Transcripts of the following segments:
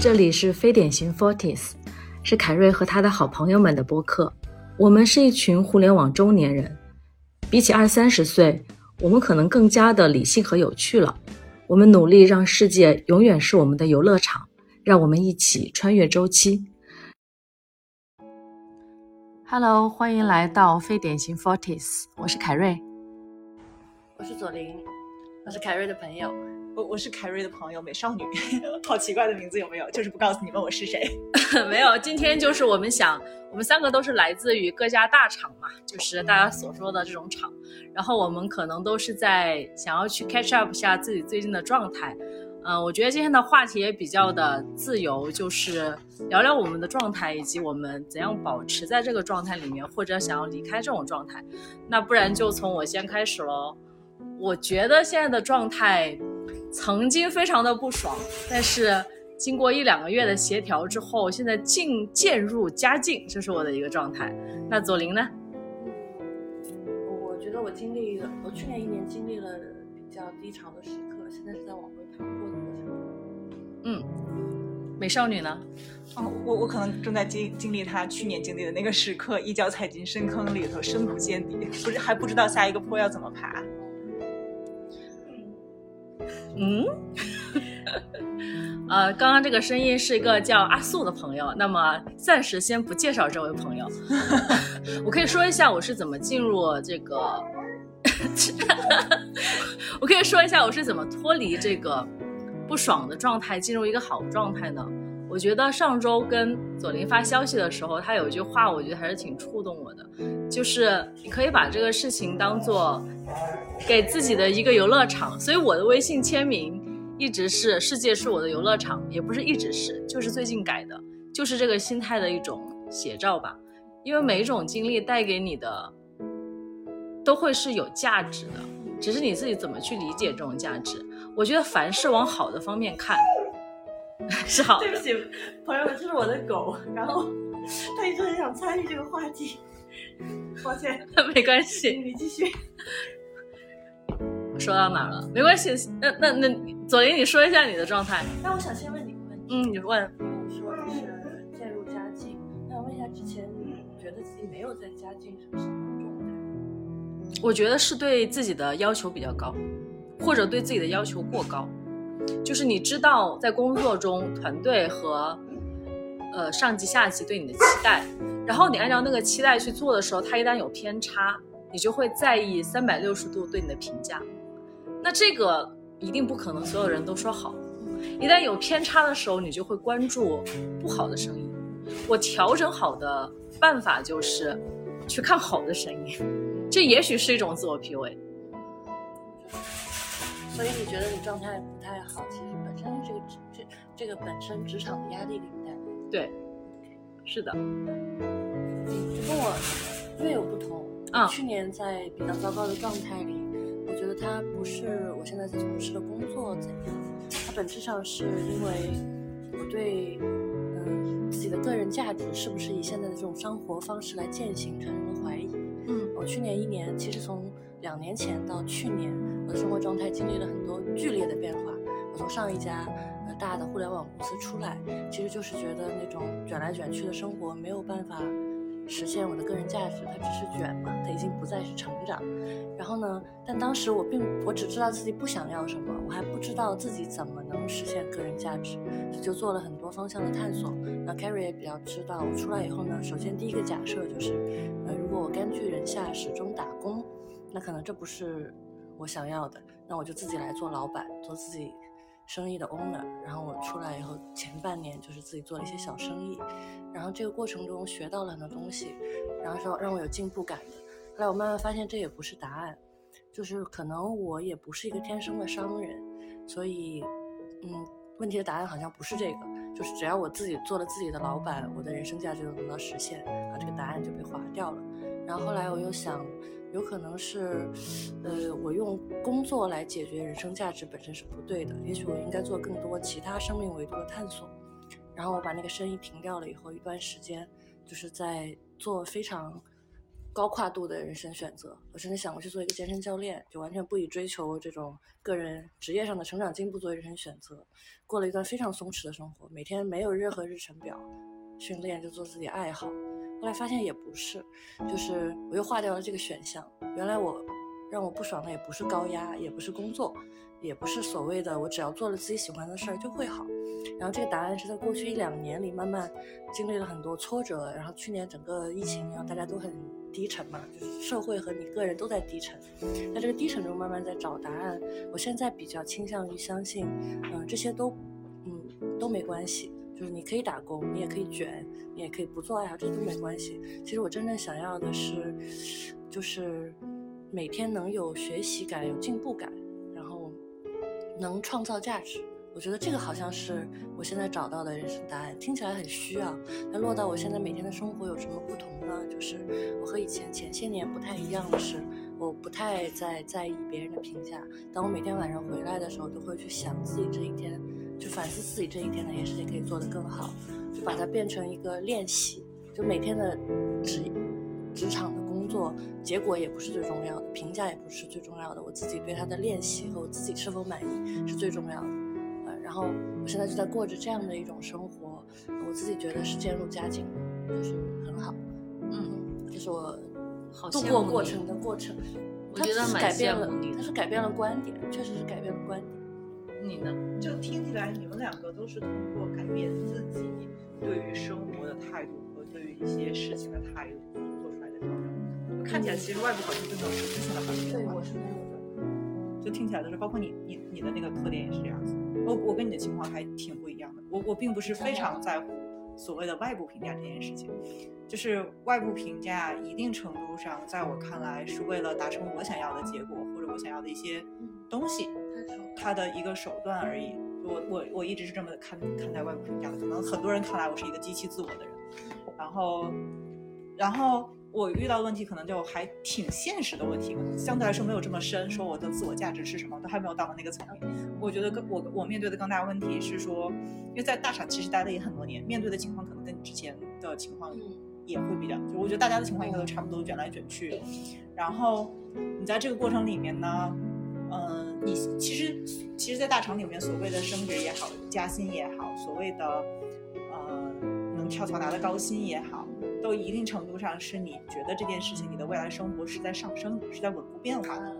这里是非典型 Forties，是凯瑞和他的好朋友们的播客。我们是一群互联网中年人，比起二三十岁，我们可能更加的理性和有趣了。我们努力让世界永远是我们的游乐场，让我们一起穿越周期。Hello，欢迎来到非典型 Forties，我是凯瑞，我是左琳，我是凯瑞的朋友。我我是凯瑞的朋友美少女，好奇怪的名字有没有？就是不告诉你问我是谁。没有，今天就是我们想，我们三个都是来自于各家大厂嘛，就是大家所说的这种厂。然后我们可能都是在想要去 catch up 下自己最近的状态。嗯，我觉得今天的话题也比较的自由，就是聊聊我们的状态以及我们怎样保持在这个状态里面，或者想要离开这种状态。那不然就从我先开始喽。我觉得现在的状态。曾经非常的不爽，但是经过一两个月的协调之后，现在进渐入佳境，这是我的一个状态。那左琳呢？我我觉得我经历了，我去年一年经历了比较低潮的时刻，现在是在往回爬坡的过程中。嗯，美少女呢？哦，我我可能正在经经历她去年经历的那个时刻，一脚踩进深坑里头，深不见底，不是还不知道下一个坡要怎么爬。嗯，呃，刚刚这个声音是一个叫阿素的朋友，那么暂时先不介绍这位朋友。我可以说一下我是怎么进入这个，我可以说一下我是怎么脱离这个不爽的状态，进入一个好状态呢？我觉得上周跟左琳发消息的时候，他有一句话，我觉得还是挺触动我的，就是你可以把这个事情当做给自己的一个游乐场。所以我的微信签名一直是“世界是我的游乐场”，也不是一直是，就是最近改的，就是这个心态的一种写照吧。因为每一种经历带给你的都会是有价值的，只是你自己怎么去理解这种价值。我觉得凡事往好的方面看。是好，对不起，朋友们，这是我的狗，然后他一直很想参与这个话题，抱歉，没关系，你继续。我说到哪了？没关系，那那那左琳，你说一下你的状态。那我想先问你个问题，嗯，你问。你说就是渐入佳境，那我问一下，之前你觉得自己没有在佳境是什么状态？我觉得是对自己的要求比较高，或者对自己的要求过高。就是你知道，在工作中，团队和呃上级、下级对你的期待，然后你按照那个期待去做的时候，他一旦有偏差，你就会在意三百六十度对你的评价。那这个一定不可能所有人都说好，一旦有偏差的时候，你就会关注不好的声音。我调整好的办法就是去看好的声音，这也许是一种自我 PUA。所以你觉得你状态不太好，其实本身这个职这这个本身职场的压力给你带来。对，是的。你跟我略有不同。啊。去年在比较糟糕的状态里，我觉得它不是我现在在从事的工作怎样，它本质上是因为我对嗯自己的个人价值是不是以现在的这种生活方式来践行产生了怀疑。嗯。我去年一年，其实从两年前到去年。我的生活状态经历了很多剧烈的变化。我从上一家呃大的互联网公司出来，其实就是觉得那种卷来卷去的生活没有办法实现我的个人价值，它只是卷嘛，它已经不再是成长。然后呢，但当时我并我只知道自己不想要什么，我还不知道自己怎么能实现个人价值，就做了很多方向的探索。那 Carrie 也比较知道，我出来以后呢，首先第一个假设就是，呃，如果我甘居人下始终打工，那可能这不是。我想要的，那我就自己来做老板，做自己生意的 owner。然后我出来以后，前半年就是自己做了一些小生意，然后这个过程中学到了很多东西，然后说让我有进步感的。后来我慢慢发现这也不是答案，就是可能我也不是一个天生的商人，所以，嗯，问题的答案好像不是这个，就是只要我自己做了自己的老板，我的人生价值就能到实现，啊，这个答案就被划掉了。然后后来我又想。有可能是，呃，我用工作来解决人生价值本身是不对的。也许我应该做更多其他生命维度的探索。然后我把那个生意停掉了以后，一段时间就是在做非常高跨度的人生选择。我甚至想过去做一个健身教练，就完全不以追求这种个人职业上的成长进步作为人生选择，过了一段非常松弛的生活，每天没有任何日程表，训练就做自己爱好。后来发现也不是，就是我又划掉了这个选项。原来我让我不爽的也不是高压，也不是工作，也不是所谓的我只要做了自己喜欢的事儿就会好。然后这个答案是在过去一两年里慢慢经历了很多挫折，然后去年整个疫情，然后大家都很低沉嘛，就是社会和你个人都在低沉，在这个低沉中慢慢在找答案。我现在比较倾向于相信，嗯，这些都，嗯，都没关系。就是你可以打工，你也可以卷，你也可以不做爱好，这都没关系。其实我真正想要的是，就是每天能有学习感、有进步感，然后能创造价值。我觉得这个好像是我现在找到的人生答案，听起来很虚啊。但落到我现在每天的生活有什么不同呢？就是我和以前前些年不太一样的是，我不太在在意别人的评价。当我每天晚上回来的时候，都会去想自己这一天。就反思自己这一天哪些事情可以做得更好，就把它变成一个练习。就每天的职职场的工作结果也不是最重要的，评价也不是最重要的，我自己对他的练习和我自己是否满意是最重要的。呃，然后我现在就在过着这样的一种生活，我自己觉得是渐入佳境，就是很好。嗯，这是我度过过程的过程。我觉得蛮改变了，你它是改变了观点，确实是改变了观点。你呢？就听起来，你们两个都是通过改变自己对于生活的态度和对于一些事情的态度做出来的调整。看起来其实外部环境并没有实质性的发生变化。对，我是没有的。就听起来都是，包括你，你你的那个特点也是这样子。我我跟你的情况还挺不一样的。我我并不是非常在乎所谓的外部评价这件事情，就是外部评价一定程度上，在我看来是为了达成我想要的结果或者我想要的一些东西。他的一个手段而已，我我我一直是这么看看待外部评价的。可能很多人看来我是一个极其自我的人，然后，然后我遇到问题可能就还挺现实的问题，相对来说没有这么深，说我的自我价值是什么，都还没有到了那个层面。我觉得更我我面对的更大问题是说，因为在大厂其实待了也很多年，面对的情况可能跟你之前的情况也会比较，就我觉得大家的情况应该都差不多，卷来卷去。然后你在这个过程里面呢？嗯，你其实其实，在大厂里面，所谓的升职也好，加薪也好，所谓的呃能跳槽拿的高薪也好，都一定程度上是你觉得这件事情，你的未来生活是在上升，是在稳步变化的。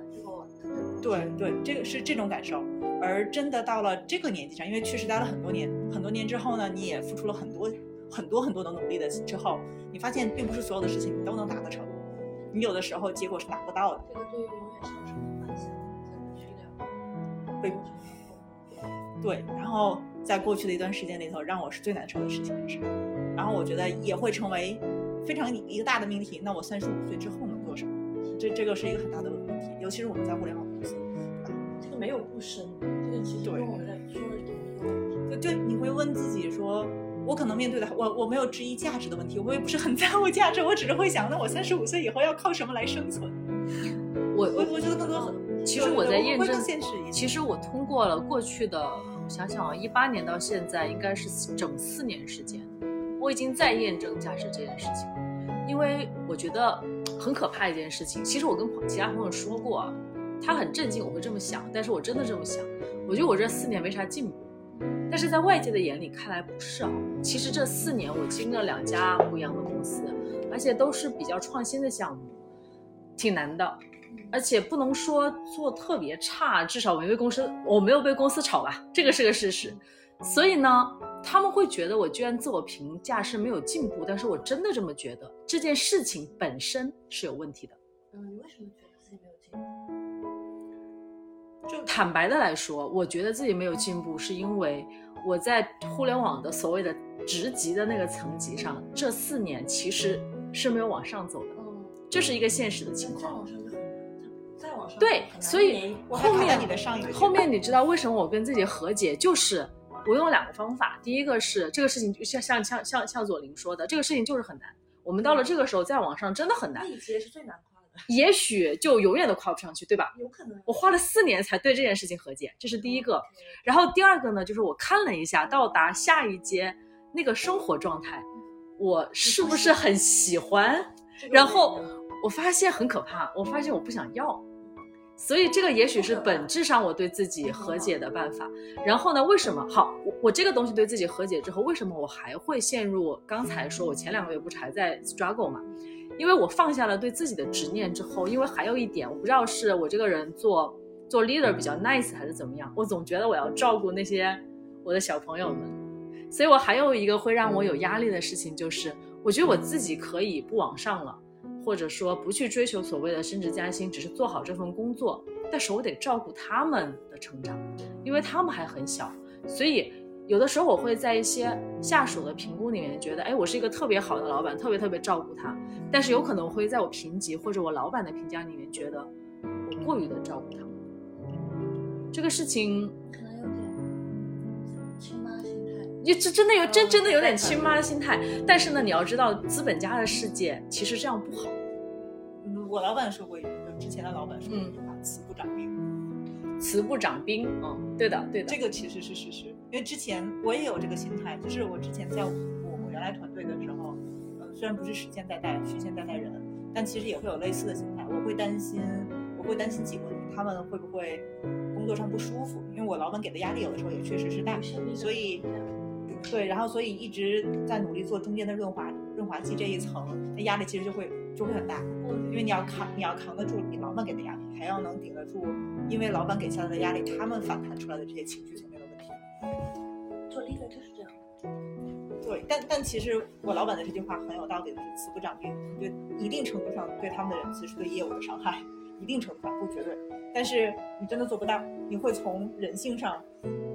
对对，这个是这种感受。而真的到了这个年纪上，因为确实待了很多年，很多年之后呢，你也付出了很多很多很多的努力的之后，你发现并不是所有的事情你都能达得成，你有的时候结果是达不到的。这个对于永远上升。被对，然后在过去的一段时间里头，让我是最难受的事情是，然后我觉得也会成为非常一个大的命题。那我三十五岁之后能做什么？这这个是一个很大的问题，尤其是我们在互联网公司，这个没有不深，这个其实跟我们在说的同一个问题。对，你会问自己说，我可能面对的我我没有质疑价值的问题，我也不是很 在乎价值，我只是会想，那我三十五岁以后要靠什么来生存？我我我觉得更多很。其实我在验证，其实我通过了过去的，我想想啊，一八年到现在应该是整四年时间，我已经在验证价值这件事情。因为我觉得很可怕一件事情，其实我跟其他朋友说过，他很震惊我会这么想，但是我真的这么想。我觉得我这四年没啥进步，但是在外界的眼里看来不是啊。其实这四年我经历了两家不一样的公司，而且都是比较创新的项目，挺难的。而且不能说做特别差，至少我没被公司，我没有被公司炒吧，这个是个事实。所以呢，他们会觉得我居然自我评价是没有进步，但是我真的这么觉得，这件事情本身是有问题的。嗯，你为什么觉得自己没有进步？就坦白的来说，我觉得自己没有进步，是因为我在互联网的所谓的职级的那个层级上，这四年其实是没有往上走的。嗯，这是一个现实的情况。对，所以后面后面你知道为什么我跟自己和解？就是我用两个方法，第一个是这个事情就像像像像像左琳说的，这个事情就是很难。我们到了这个时候再往上真的很难。是最难跨的，也许就永远都跨不上去，对吧？有可能。我花了四年才对这件事情和解，这是第一个。然后第二个呢，就是我看了一下到达下一阶那个生活状态，我是不是很喜欢？然后。我发现很可怕，我发现我不想要。所以这个也许是本质上我对自己和解的办法。然后呢，为什么好？我我这个东西对自己和解之后，为什么我还会陷入刚才说我前两个月不是还在 struggle 嘛？因为我放下了对自己的执念之后，因为还有一点，我不知道是我这个人做做 leader 比较 nice 还是怎么样，我总觉得我要照顾那些我的小朋友们，所以我还有一个会让我有压力的事情，就是我觉得我自己可以不往上了。或者说不去追求所谓的升职加薪，只是做好这份工作，但是我得照顾他们的成长，因为他们还很小，所以有的时候我会在一些下属的评估里面觉得，哎，我是一个特别好的老板，特别特别照顾他，但是有可能会在我评级或者我老板的评价里面觉得我过于的照顾他们，这个事情可能有点亲妈心态，你这真的有真真的有点亲妈心态，但是呢，你要知道资本家的世界其实这样不好。我老板说过一句，就之前的老板说过一句话：“慈不掌兵。”慈不掌兵，嗯，对的，对的，这个其实是事实。因为之前我也有这个心态，就是我之前在我我原来团队的时候，呃，虽然不是实现在带虚线在带人，但其实也会有类似的心态。我会担心，我会担心几个问题：他们会不会工作上不舒服？因为我老板给的压力有的时候也确实是大，所以对，然后所以一直在努力做中间的润滑润滑剂这一层，那压力其实就会。就会很大，因为你要扛，你要扛得住你老板给的压力，还要能顶得住，因为老板给下来的压力，他们反弹出来的这些情绪层面的问题。做 leader 就是这样。对，但但其实我老板的这句话很有道理的是，慈不长兵，对一定程度上对他们的人，其实对业务的伤害，一定程度上不绝对，但是你真的做不到，你会从人性上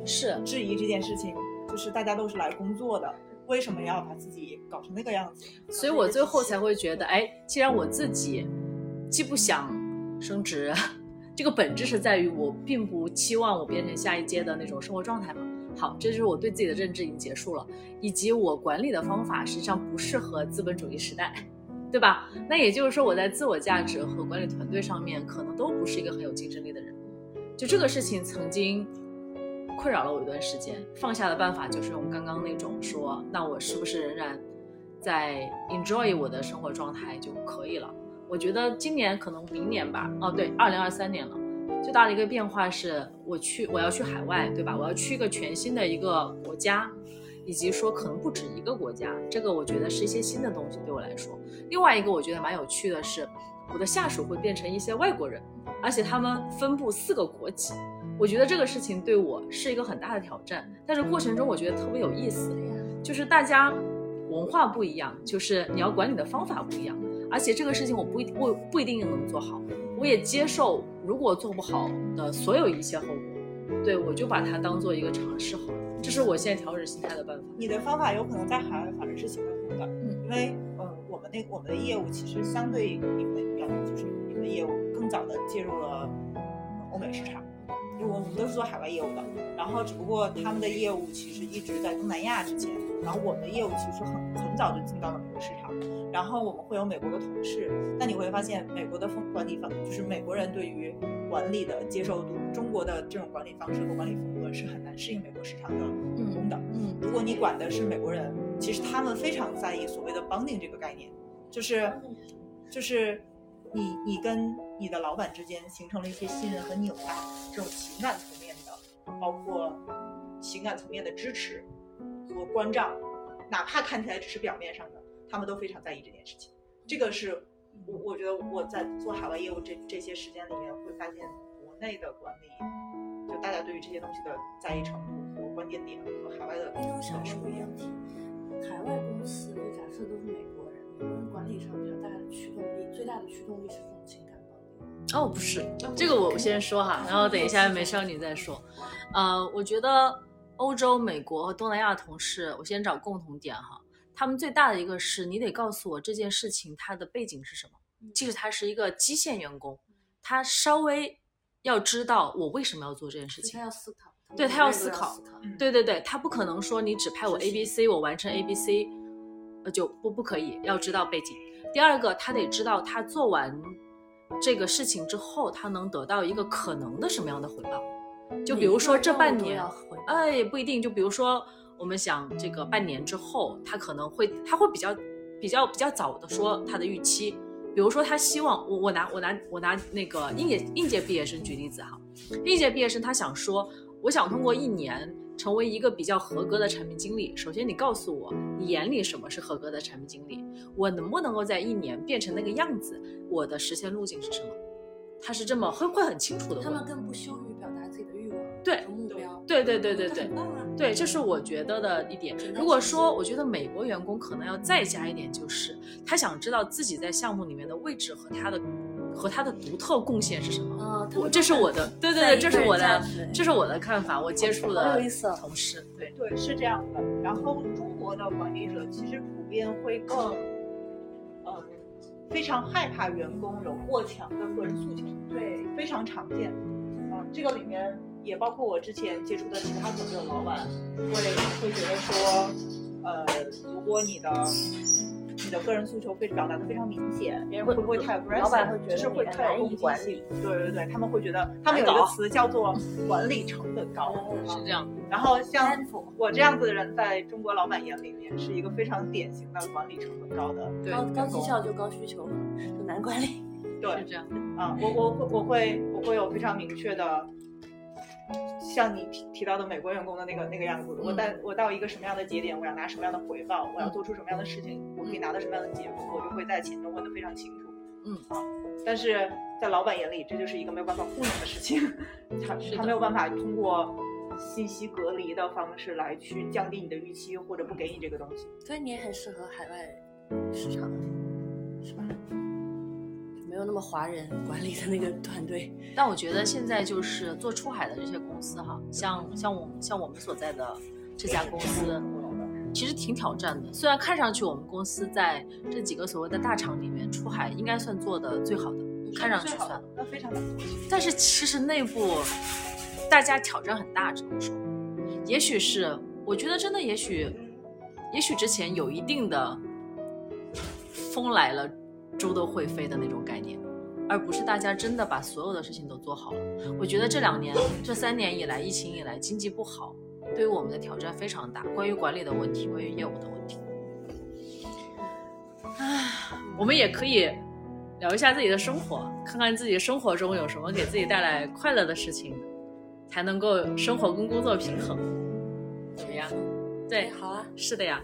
是质疑这件事情，就是大家都是来工作的。为什么要把自己搞成那个样子？所以我最后才会觉得，哎，既然我自己既不想升职，这个本质是在于我并不期望我变成下一阶的那种生活状态嘛。好，这就是我对自己的认知已经结束了，以及我管理的方法实际上不适合资本主义时代，对吧？那也就是说，我在自我价值和管理团队上面可能都不是一个很有竞争力的人。就这个事情曾经。困扰了我一段时间，放下的办法就是用刚刚那种说，那我是不是仍然在 enjoy 我的生活状态就可以了？我觉得今年可能明年吧，哦对，二零二三年了，最大的一个变化是我去我要去海外，对吧？我要去一个全新的一个国家，以及说可能不止一个国家，这个我觉得是一些新的东西对我来说。另外一个我觉得蛮有趣的是，我的下属会变成一些外国人，而且他们分布四个国籍。我觉得这个事情对我是一个很大的挑战，但是过程中我觉得特别有意思，就是大家文化不一样，就是你要管理的方法不一样，而且这个事情我不一我不一定能做好，我也接受如果做不好的所有一切后果，对我就把它当做一个尝试好了，这是我现在调整心态的办法。你的方法有可能在海外反而是行得通的，嗯，因为呃我们那我们的业务其实相对你们要就是你们的业务更早的介入了欧美市场。我们都是做海外业务的，然后只不过他们的业务其实一直在东南亚之前，然后我们的业务其实很很早就进到了美国市场，然后我们会有美国的同事，那你会发现美国的风管理方就是美国人对于管理的接受度，中国的这种管理方式和管理风格是很难适应美国市场的员工的。嗯，如果你管的是美国人，其实他们非常在意所谓的 bonding 这个概念，就是就是。你你跟你的老板之间形成了一些信任和纽带，这种情感层面的，包括情感层面的支持和关照，哪怕看起来只是表面上的，他们都非常在意这件事情。这个是我我觉得我在做海外业务这这些时间里面会发现，国内的管理就大家对于这些东西的在意程度和关键点和海外的想是不一样的。海外公司就假设都是美国人，美国人管理上比较大的驱动力。最大的驱动力是这种情感哦，不是这个我先说哈，然后等一下美少女再说。呃，我觉得欧洲、美国和东南亚的同事，我先找共同点哈。他们最大的一个是你得告诉我这件事情它的背景是什么。即使他是一个基线员工，他稍微要知道我为什么要做这件事情。他要思考，对他要思考，对对对，他不可能说你只派我 A B C，我完成 A B C，呃就不不可以，要知道背景。第二个，他得知道他做完这个事情之后，他能得到一个可能的什么样的回报。就比如说这半年，哎，不一定。就比如说，我们想这个半年之后，他可能会，他会比较比较比较早的说他的预期。比如说他希望我我拿我拿我拿那个应届应届毕业生举例子哈，应届毕业生他想说，我想通过一年成为一个比较合格的产品经理。首先你告诉我你眼里什么是合格的产品经理，我能不能够在一年变成那个样子？我的实现路径是什么？他是这么会会很清楚的。他们更不羞于表达自己的欲望对目标。对对对对对这很。棒啊！对，这是我觉得的一点。如果说，我觉得美国员工可能要再加一点，就是他想知道自己在项目里面的位置和他的和他的独特贡献是什么。啊，我这是我的，对对对，这是我的这是我的看法。我接触好的有意思哦同事，对，对，是这样的。然后中国的管理者其实普遍会更，呃，非常害怕员工有过强的个人诉求，对，非常常见。啊、这个里面也包括我之前接触的其他组织的老板，会会觉得说，呃，如果你的你的个人诉求非表达的非常明显，别人会不会太 aggressive？老板会觉得就是会太有攻击难以管性。对对对，他们会觉得他们有一个词叫做管理成本高。是这样。然后像我这样子的人，在中国老板眼里面是一个非常典型的管理成本高的。对，高高绩效就高需求，就难管理。对是对这样。啊，我我会我会我会有非常明确的，像你提提到的美国员工的那个那个样子，我嗯在我到一个什么样的节点，我要拿什么样的回报，我要做出什么样的事情，我可以拿到什么样的结果，我就会在前面问的非常清楚。嗯啊，但是在老板眼里，这就是一个没有办法糊弄的事情，他他没有办法通过信息隔离的方式来去降低你的预期，或者不给你这个东西。所以你也很适合海外市场，是吧？那么华人管理的那个团队。但我觉得现在就是做出海的这些公司哈，像像我们像我们所在的这家公司，其实挺挑战的。虽然看上去我们公司在这几个所谓的大厂里面出海应该算做的最好的，看上去算最好的，那非常难做。但是其实内部大家挑战很大，只能说，也许是我觉得真的，也许也许之前有一定的风来了，猪都会飞的那种概念，而不是大家真的把所有的事情都做好了。我觉得这两年、这三年以来，疫情以来，经济不好，对于我们的挑战非常大，关于管理的问题，关于业务的问题。唉，我们也可以聊一下自己的生活，看看自己生活中有什么给自己带来快乐的事情，才能够生活跟工作平衡，怎么样？对，好啊，是的呀。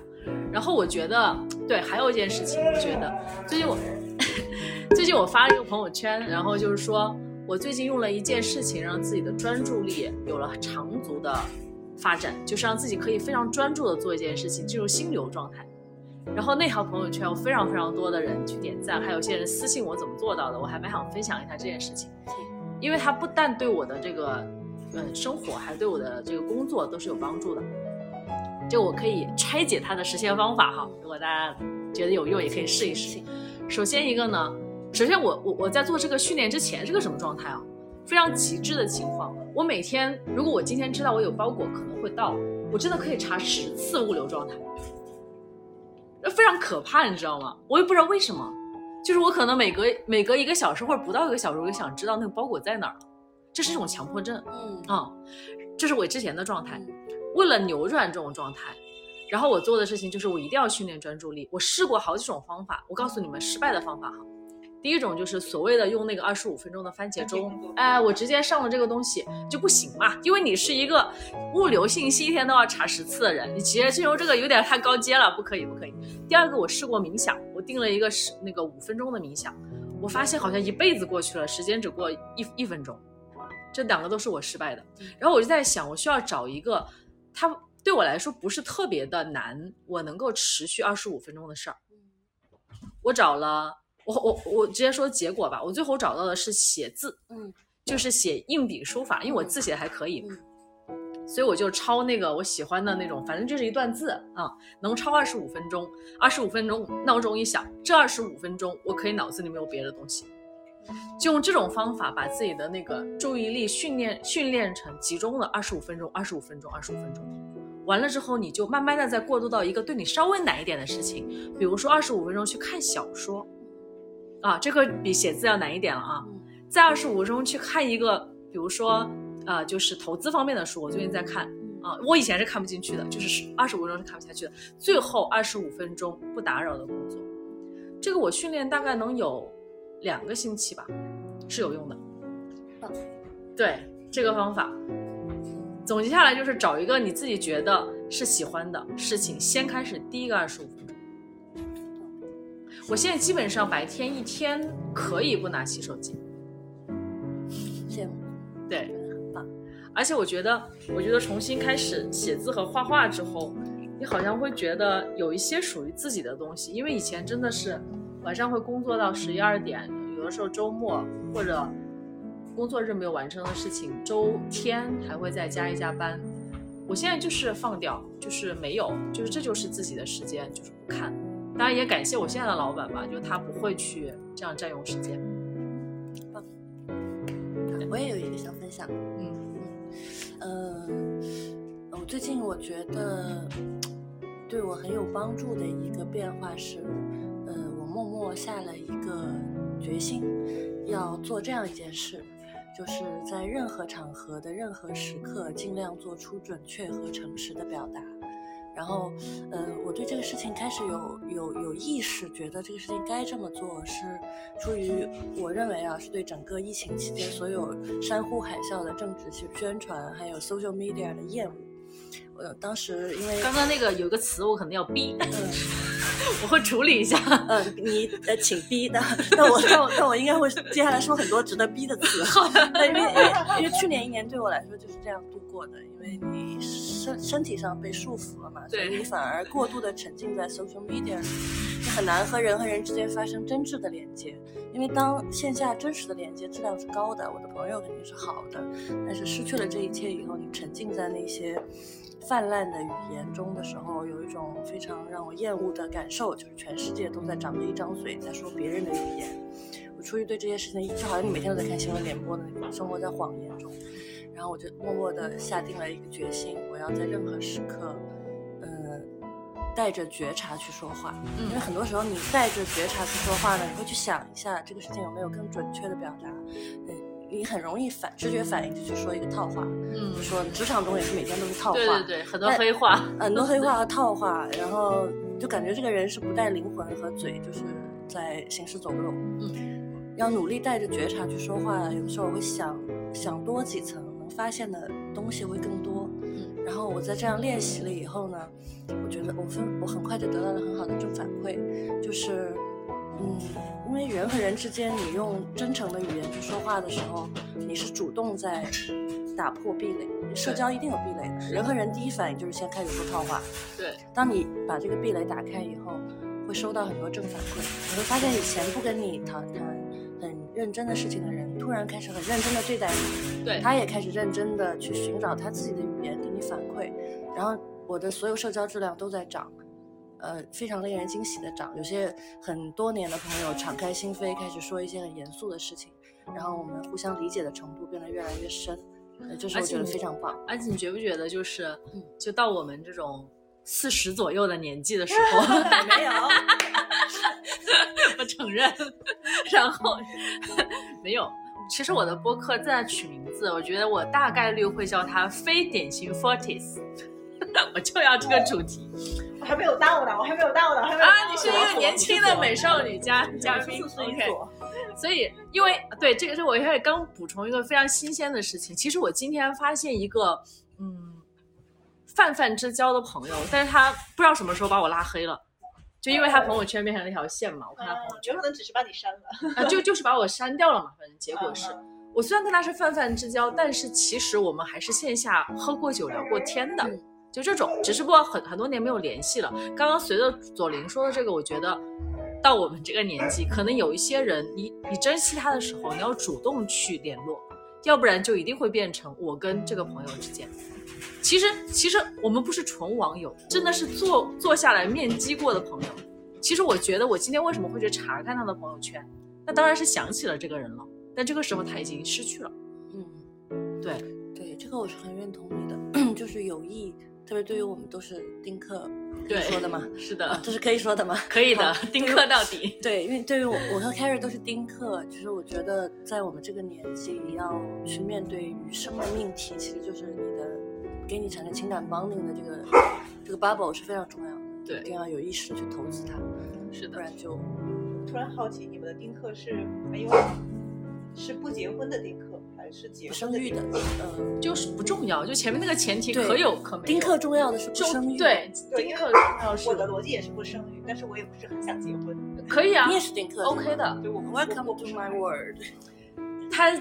然后我觉得，对，还有一件事情，我觉得最近我 最近我发了一个朋友圈，然后就是说我最近用了一件事情，让自己的专注力有了长足的发展，就是让自己可以非常专注的做一件事情，进入心流状态。然后那条朋友圈有非常非常多的人去点赞，还有些人私信我怎么做到的，我还蛮想分享一下这件事情，因为它不但对我的这个嗯生活，还对我的这个工作都是有帮助的。就我可以拆解它的实现方法哈，如果大家觉得有用，也可以试一试。首先一个呢，首先我我我在做这个训练之前是个什么状态啊？非常极致的情况。我每天如果我今天知道我有包裹可能会到，我真的可以查十次物流状态，非常可怕，你知道吗？我也不知道为什么，就是我可能每隔每隔一个小时或者不到一个小时，我就想知道那个包裹在哪儿了，这是一种强迫症嗯啊、这是我之前的状态。嗯为了扭转这种状态，然后我做的事情就是我一定要训练专注力。我试过好几种方法，我告诉你们失败的方法哈。第一种就是所谓的用那个二十五分钟的番茄钟，哎，我直接上了这个东西就不行嘛，因为你是一个物流信息一天都要查十次的人，你直接进入这个有点太高阶了，不可以，不可以。第二个我试过冥想，我定了一个十那个五分钟的冥想，我发现好像一辈子过去了，时间只过一一分钟，这两个都是我失败的。然后我就在想，我需要找一个。它对我来说不是特别的难，我能够持续二十五分钟的事儿。我找了，我我我直接说结果吧，我最后找到的是写字，嗯就是写硬笔书法，因为我字写的还可以，嗯所以我就抄那个我喜欢的那种，反正就是一段字啊，能抄二十五分钟。二十五分钟闹钟一响，这二十五分钟我可以脑子里没有别的东西，就用这种方法把自己的那个注意力训练训练成集中了二十五分钟，二十五分钟，二十五分钟。完了之后，你就慢慢的再过渡到一个对你稍微难一点的事情，比如说二十五分钟去看小说，啊，这个比写字要难一点了啊。嗯在二十五分钟去看一个，比如说，呃，就是投资方面的书，我最近在看啊，我以前是看不进去的，就是二十五分钟是看不下去的。最后二十五分钟不打扰的工作，这个我训练大概能有两个星期吧，是有用的棒。对这个方法，总结下来就是找一个你自己觉得是喜欢的事情，先开始第一个二十五分钟。我现在基本上白天一天可以不拿起手机，羡慕，对，很棒。而且我觉得，我觉得重新开始写字和画画之后，你好像会觉得有一些属于自己的东西，因为以前真的是晚上会工作到十一二点，有的时候周末或者工作日没有完成的事情，周天还会再加一加班。我现在就是放掉，就是没有，就是这就是自己的时间，就是不看。当然也感谢我现在的老板吧，就他不会去这样占用时间。我也有一个小分享嗯，嗯嗯，我最近我觉得对我很有帮助的一个变化是，默默下了一个决心，要做这样一件事，就是在任何场合的任何时刻，尽量做出准确和诚实的表达。然后，呃，我对这个事情开始有有有意识，觉得这个事情该这么做，是出于我认为啊，是对整个疫情期间所有山呼海啸的政治宣传，还有 social media 的厌恶。我，当时因为刚刚那个有个词我可能要逼，嗯 我会处理一下。嗯，你呃，请逼的，那我那我那我应该会接下来说很多值得逼的词。那因为因为因为去年一年对我来说就是这样度过的，因为你身身体上被束缚了嘛，所以你反而过度的沉浸在 social media 里，你很难和人和人之间发生真挚的连接。因为当线下真实的连接质量是高的，我的朋友肯定是好的，但是失去了这一切以后，你沉浸在那些泛滥的语言中的时候，有一种非常让我厌恶的感受，就是全世界都在长着一张嘴在说别人的语言。我出于对这些事情，就好像你每天都在看新闻联播的那种，生活在谎言中。然后我就默默地下定了一个决心，我要在任何时刻，呃，带着觉察去说话。因为嗯很多时候你带着觉察去说话呢，你会去想一下这个事情有没有更准确的表达。嗯，你很容易反直觉反应就去说一个套话，嗯就，说职场中也是每天都是套话。对对对，很多黑话。很多黑话和套话，然后就感觉这个人是不带灵魂和嘴，就是在行尸走肉。嗯，要努力带着觉察去说话，有的时候我会想想多几层，能发现的东西会更多。嗯，然后我在这样练习了以后呢，我觉得我分我很快就得到了很好的正反馈，就是嗯，因为人和人之间，你用真诚的语言去说话的时候，你是主动在打破壁垒，社交一定有壁垒的。人和人第一反应就是先开始说套话，对，当你把这个壁垒打开以后，会收到很多正反馈。你会发现，以前不跟你谈谈很认真的事情的人，突然开始很认真的对待你，对，他也开始认真的去寻找他自己的语言给你反馈，然后我的所有社交质量都在涨。呃，非常令人惊喜的长，有些很多年的朋友敞开心扉，开始说一些很严肃的事情，然后我们互相理解的程度变得越来越深，呃，这是我觉得非常棒。而且你觉不觉得，就是嗯，就到我们这种四十左右的年纪的时 候，没有，我承认，然后 没有。其实我的播客在取名字，我觉得我大概率会叫它非典型 forties，我就要这个主题我还没有到呢，我还没有到呢，还没有到啊！你是一个年轻的美少女嘉嘉宾，OK。所以，因为对这个是我一开始刚补充一个非常新鲜的事情。其实我今天发现一个嗯泛泛之交的朋友，但是他不知道什么时候把我拉黑了，就因为他朋友圈变成了一条线嘛。我看他朋友圈，有可能只是把你删了。啊，就就是把我删掉了嘛。反正结果是嗯我虽然跟他是泛泛之交，但是其实我们还是线下喝过酒、聊过天的。嗯就这种，只是不过很很多年没有联系了。刚刚随着左琳说的这个，我觉得到我们这个年纪，可能有一些人，你你珍惜他的时候，你要主动去联络，要不然就一定会变成我跟这个朋友之间。其实其实我们不是纯网友，真的是坐坐下来面基过的朋友。其实我觉得我今天为什么会去查看他的朋友圈，那当然是想起了这个人了，但这个时候他已经失去了。嗯。对，对，这个我是很认同你的，就是友谊，特别对于我们都是丁克，对说的吗？是的，这是可以说的吗？可以的，丁克到底。对，因为对于我，我和 Carrie 都是丁克，其实我觉得在我们这个年纪要去面对余生的命题，其实就是你的给你产生情感 bonding 的这个这个 bubble 是非常重要的，对一定要有意识的去投资它，是的，不然就突然好奇，你们的丁克是没有是不结婚的丁克，还是结不婚生育的，呃，就是不重要，就前面那个前提可有可没有。丁克重要的是不生育。，对对丁克重要是我的逻辑也是不生育，但是我也不是很想结婚。可以啊你也是丁克 OK 的。对，我我 Welcome 我 to my world。他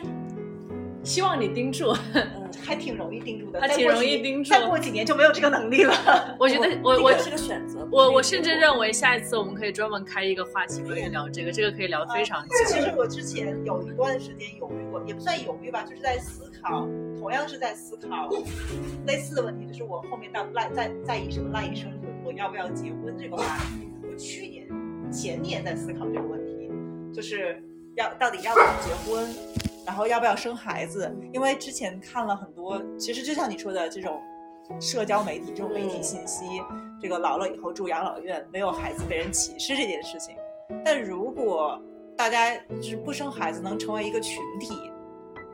希望你盯住，嗯，还挺容易盯住的，还挺容易盯住再过几年就没有这个能力了。我觉得我我是个选择。我我甚至认为下一次我们可以专门开一个话题可以聊这个，这个可以聊非常久。其实我之前有一段时间犹豫过，也不算犹豫吧，就是在思考，同样是在思考类似的问题，就是我后面到赖在在以什么赖以生存，我要不要结婚这个话题。我去年前年在思考这个问题，就是要到底要不要结婚，然后要不要生孩子，因为之前看了很多，其实就像你说的这种社交媒体这种媒体信息，这个老了以后住养老院，没有孩子被人歧视这件事情。但如果大家就是不生孩子能成为一个群体，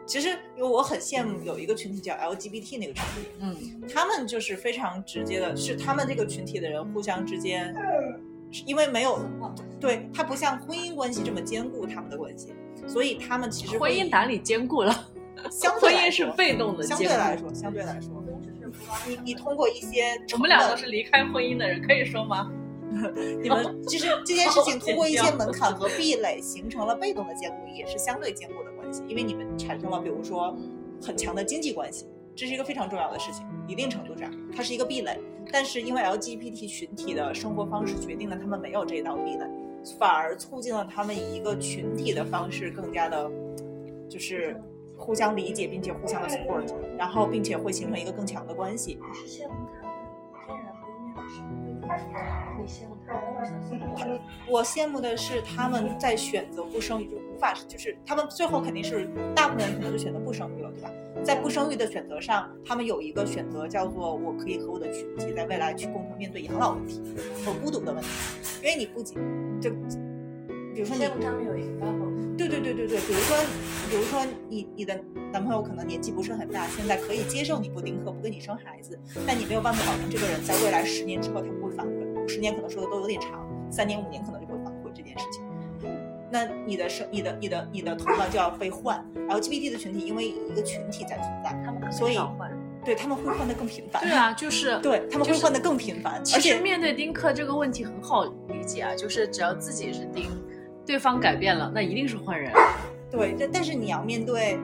其实因为我很羡慕有一个群体叫 LGBT 那个群体，嗯，他们就是非常直接的，是他们这个群体的人互相之间，因为没有对他不像婚姻关系这么坚固他们的关系，所以他们其实婚姻哪里坚固了？相 对婚姻是被动的相。对来说，相对来说，你你通过一些我们俩都是离开婚姻的人，可以说吗？你们其实这件事情通过一些门 槛和壁垒，形成了被动的坚固，也是相对坚固的关系，因为你们产生了比如说很强的经济关系，这是一个非常重要的事情，一定程度上它是一个壁垒。但是因为 LGBT 群体的生活方式决定了他们没有这一道壁垒，反而促进了他们以一个群体的方式更加的，就是互相理解并且互相的 support，然后并且会形成一个更强的关系。是羡慕他们天然面的你羡慕他们我羡慕的是他们在选择不生育，就无法就是他们最后肯定是大部分人可能就选择不生育了，对吧？在不生育的选择上，他们有一个选择叫做我可以和我的群体在未来去共同面对养老问题和孤独的问题，因为你不仅就比如说你他们有一个 bubble。对对对对对，比如说，比如说你你的男朋友可能年纪不是很大，现在可以接受你不丁克，不跟你生孩子，但你没有办法保证这个人在未来十年之后他不会反悔，十年可能说的都有点长，三年五年可能就会反悔这件事情。那你的生你的你的你的头发就要被换，LGBT 的群体因为一个群体在存在，他们所以少换，对他们会换的更频繁。对，啊，就是对他们会换的更频繁，其而且实面对丁克这个问题很好理解啊，就是只要自己是丁，对方改变了，那一定是换人。对，但但是你要面对，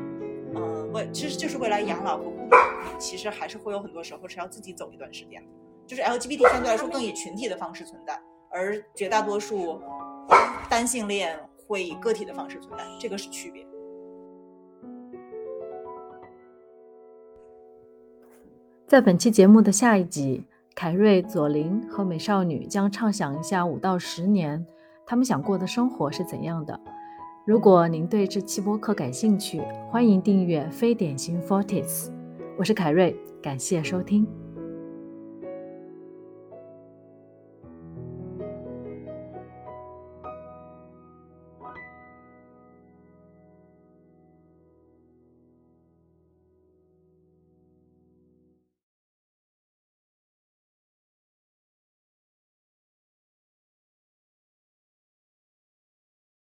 呃，未其实就是未来养老和孤独，其实还是会有很多时候是要自己走一段时间的。就是 LGBT 相对来说更以群体的方式存在，而绝大多数单性恋会以个体的方式存在，这个是区别。在本期节目的下一集，凯瑞、左琳和美少女将畅想一下五到十年他们想过的生活是怎样的。如果您对这期播客感兴趣，欢迎订阅非典型 Forties。我是凯瑞，感谢收听。